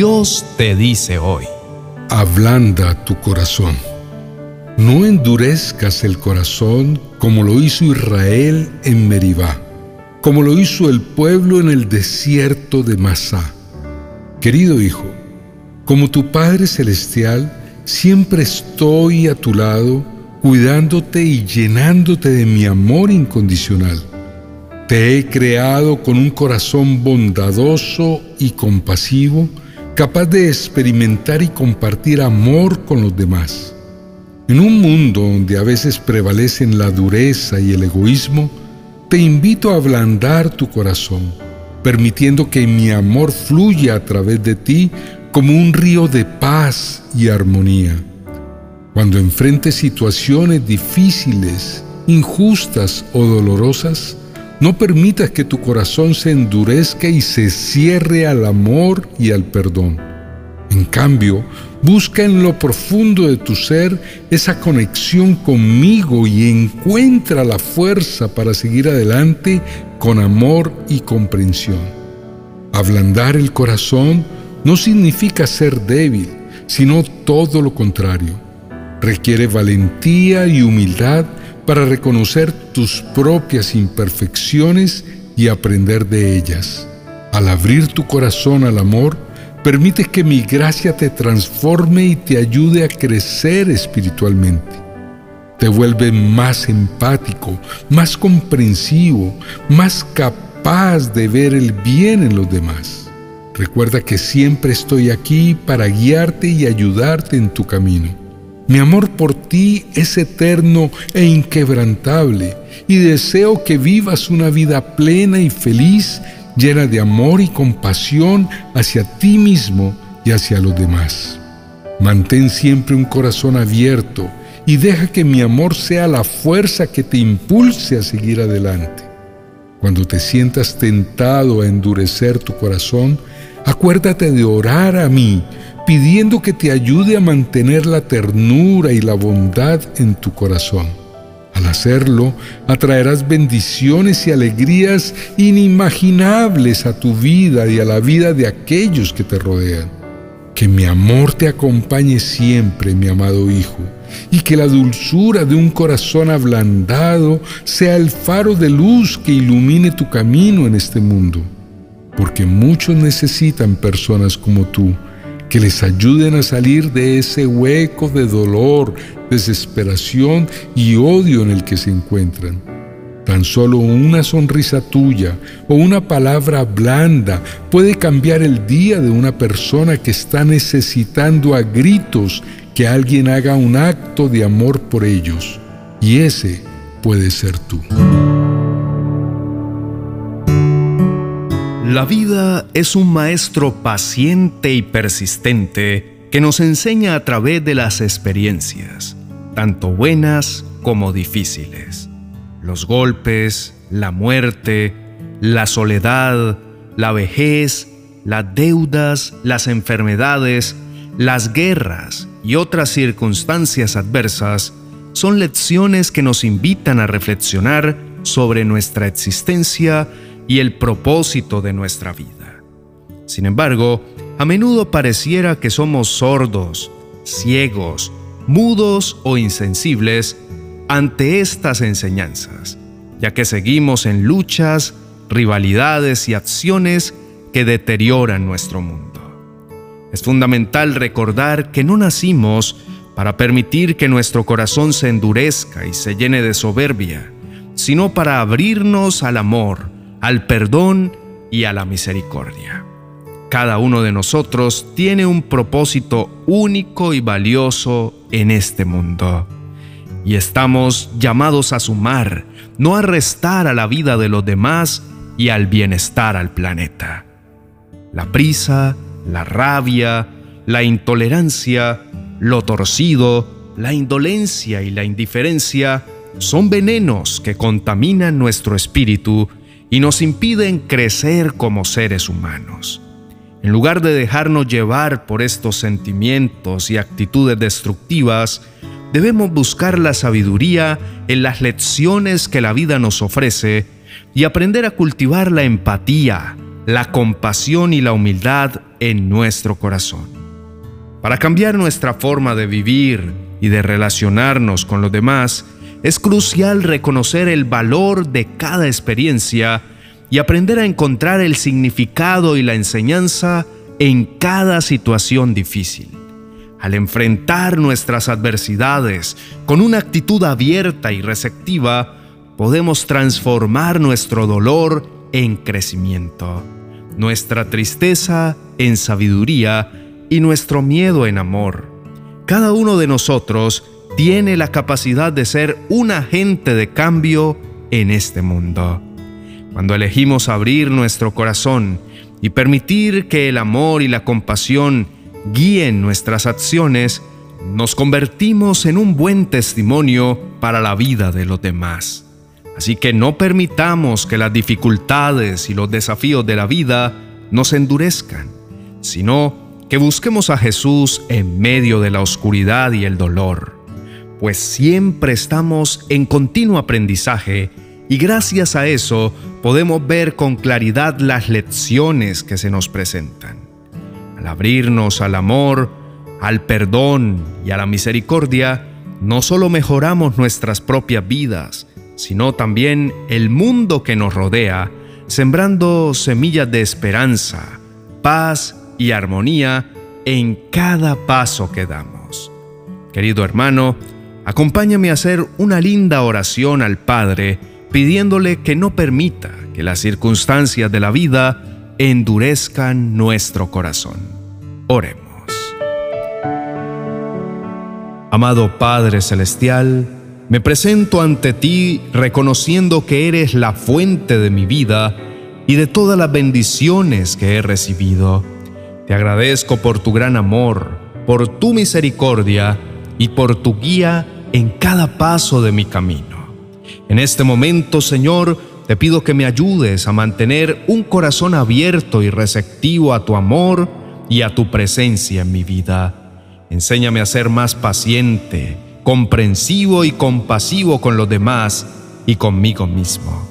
Dios te dice hoy. Ablanda tu corazón. No endurezcas el corazón como lo hizo Israel en Meribá, como lo hizo el pueblo en el desierto de Masá. Querido hijo, como tu Padre Celestial, siempre estoy a tu lado, cuidándote y llenándote de mi amor incondicional. Te he creado con un corazón bondadoso y compasivo, capaz de experimentar y compartir amor con los demás. En un mundo donde a veces prevalecen la dureza y el egoísmo, te invito a ablandar tu corazón, permitiendo que mi amor fluya a través de ti como un río de paz y armonía. Cuando enfrentes situaciones difíciles, injustas o dolorosas, no permitas que tu corazón se endurezca y se cierre al amor y al perdón. En cambio, busca en lo profundo de tu ser esa conexión conmigo y encuentra la fuerza para seguir adelante con amor y comprensión. Ablandar el corazón no significa ser débil, sino todo lo contrario. Requiere valentía y humildad para reconocer tus propias imperfecciones y aprender de ellas. Al abrir tu corazón al amor, permites que mi gracia te transforme y te ayude a crecer espiritualmente. Te vuelve más empático, más comprensivo, más capaz de ver el bien en los demás. Recuerda que siempre estoy aquí para guiarte y ayudarte en tu camino. Mi amor por ti es eterno e inquebrantable y deseo que vivas una vida plena y feliz, llena de amor y compasión hacia ti mismo y hacia los demás. Mantén siempre un corazón abierto y deja que mi amor sea la fuerza que te impulse a seguir adelante. Cuando te sientas tentado a endurecer tu corazón, acuérdate de orar a mí pidiendo que te ayude a mantener la ternura y la bondad en tu corazón. Al hacerlo, atraerás bendiciones y alegrías inimaginables a tu vida y a la vida de aquellos que te rodean. Que mi amor te acompañe siempre, mi amado Hijo, y que la dulzura de un corazón ablandado sea el faro de luz que ilumine tu camino en este mundo. Porque muchos necesitan personas como tú que les ayuden a salir de ese hueco de dolor, desesperación y odio en el que se encuentran. Tan solo una sonrisa tuya o una palabra blanda puede cambiar el día de una persona que está necesitando a gritos que alguien haga un acto de amor por ellos. Y ese puede ser tú. La vida es un maestro paciente y persistente que nos enseña a través de las experiencias, tanto buenas como difíciles. Los golpes, la muerte, la soledad, la vejez, las deudas, las enfermedades, las guerras y otras circunstancias adversas son lecciones que nos invitan a reflexionar sobre nuestra existencia y el propósito de nuestra vida. Sin embargo, a menudo pareciera que somos sordos, ciegos, mudos o insensibles ante estas enseñanzas, ya que seguimos en luchas, rivalidades y acciones que deterioran nuestro mundo. Es fundamental recordar que no nacimos para permitir que nuestro corazón se endurezca y se llene de soberbia, sino para abrirnos al amor, al perdón y a la misericordia. Cada uno de nosotros tiene un propósito único y valioso en este mundo. Y estamos llamados a sumar, no a restar a la vida de los demás y al bienestar al planeta. La prisa, la rabia, la intolerancia, lo torcido, la indolencia y la indiferencia son venenos que contaminan nuestro espíritu y nos impiden crecer como seres humanos. En lugar de dejarnos llevar por estos sentimientos y actitudes destructivas, debemos buscar la sabiduría en las lecciones que la vida nos ofrece y aprender a cultivar la empatía, la compasión y la humildad en nuestro corazón. Para cambiar nuestra forma de vivir y de relacionarnos con los demás, es crucial reconocer el valor de cada experiencia y aprender a encontrar el significado y la enseñanza en cada situación difícil. Al enfrentar nuestras adversidades con una actitud abierta y receptiva, podemos transformar nuestro dolor en crecimiento, nuestra tristeza en sabiduría y nuestro miedo en amor. Cada uno de nosotros tiene la capacidad de ser un agente de cambio en este mundo. Cuando elegimos abrir nuestro corazón y permitir que el amor y la compasión guíen nuestras acciones, nos convertimos en un buen testimonio para la vida de los demás. Así que no permitamos que las dificultades y los desafíos de la vida nos endurezcan, sino que busquemos a Jesús en medio de la oscuridad y el dolor, pues siempre estamos en continuo aprendizaje y gracias a eso podemos ver con claridad las lecciones que se nos presentan. Al abrirnos al amor, al perdón y a la misericordia, no solo mejoramos nuestras propias vidas, sino también el mundo que nos rodea, sembrando semillas de esperanza, paz y armonía en cada paso que damos. Querido hermano, acompáñame a hacer una linda oración al Padre, pidiéndole que no permita que las circunstancias de la vida endurezcan nuestro corazón. Oremos. Amado Padre Celestial, me presento ante ti reconociendo que eres la fuente de mi vida y de todas las bendiciones que he recibido. Te agradezco por tu gran amor, por tu misericordia y por tu guía en cada paso de mi camino. En este momento, Señor, te pido que me ayudes a mantener un corazón abierto y receptivo a tu amor y a tu presencia en mi vida. Enséñame a ser más paciente, comprensivo y compasivo con los demás y conmigo mismo.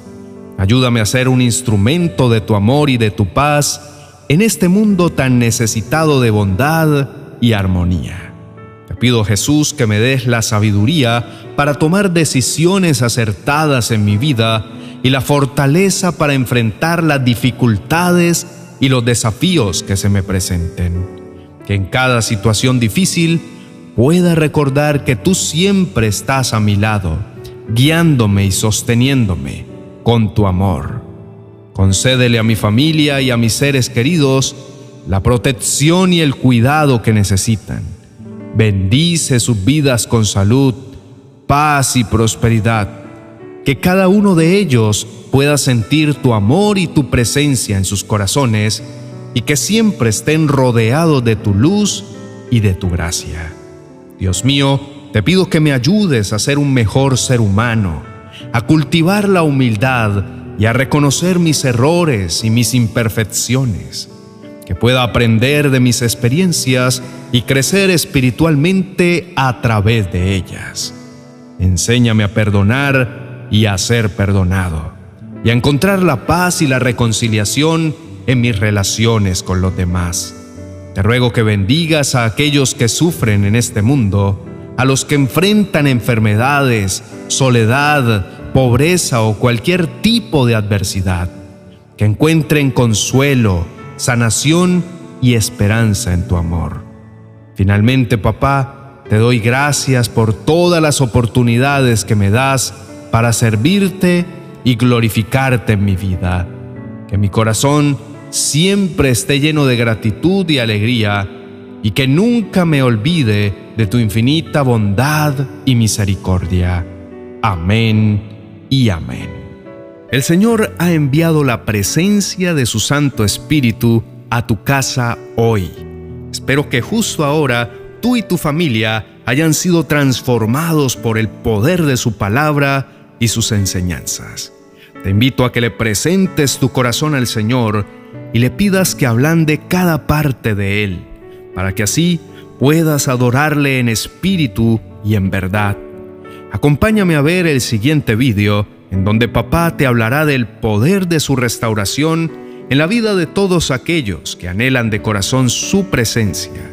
Ayúdame a ser un instrumento de tu amor y de tu paz en este mundo tan necesitado de bondad y armonía. Te pido Jesús que me des la sabiduría para tomar decisiones acertadas en mi vida y la fortaleza para enfrentar las dificultades y los desafíos que se me presenten. Que en cada situación difícil pueda recordar que tú siempre estás a mi lado, guiándome y sosteniéndome con tu amor. Concédele a mi familia y a mis seres queridos la protección y el cuidado que necesitan. Bendice sus vidas con salud, paz y prosperidad que cada uno de ellos pueda sentir tu amor y tu presencia en sus corazones y que siempre estén rodeados de tu luz y de tu gracia. Dios mío, te pido que me ayudes a ser un mejor ser humano, a cultivar la humildad y a reconocer mis errores y mis imperfecciones, que pueda aprender de mis experiencias y crecer espiritualmente a través de ellas. Enséñame a perdonar y a ser perdonado, y a encontrar la paz y la reconciliación en mis relaciones con los demás. Te ruego que bendigas a aquellos que sufren en este mundo, a los que enfrentan enfermedades, soledad, pobreza o cualquier tipo de adversidad, que encuentren consuelo, sanación y esperanza en tu amor. Finalmente, papá, te doy gracias por todas las oportunidades que me das para servirte y glorificarte en mi vida. Que mi corazón siempre esté lleno de gratitud y alegría y que nunca me olvide de tu infinita bondad y misericordia. Amén y amén. El Señor ha enviado la presencia de su Santo Espíritu a tu casa hoy. Espero que justo ahora tú y tu familia hayan sido transformados por el poder de su palabra y sus enseñanzas. Te invito a que le presentes tu corazón al Señor y le pidas que ablande cada parte de Él, para que así puedas adorarle en espíritu y en verdad. Acompáñame a ver el siguiente vídeo en donde papá te hablará del poder de su restauración en la vida de todos aquellos que anhelan de corazón su presencia.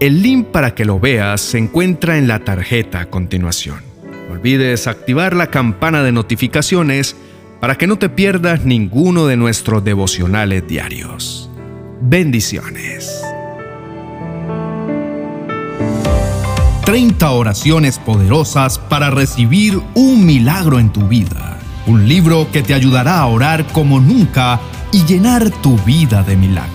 El link para que lo veas se encuentra en la tarjeta a continuación. No olvides activar la campana de notificaciones para que no te pierdas ninguno de nuestros devocionales diarios. Bendiciones. 30 oraciones poderosas para recibir un milagro en tu vida. Un libro que te ayudará a orar como nunca y llenar tu vida de milagros.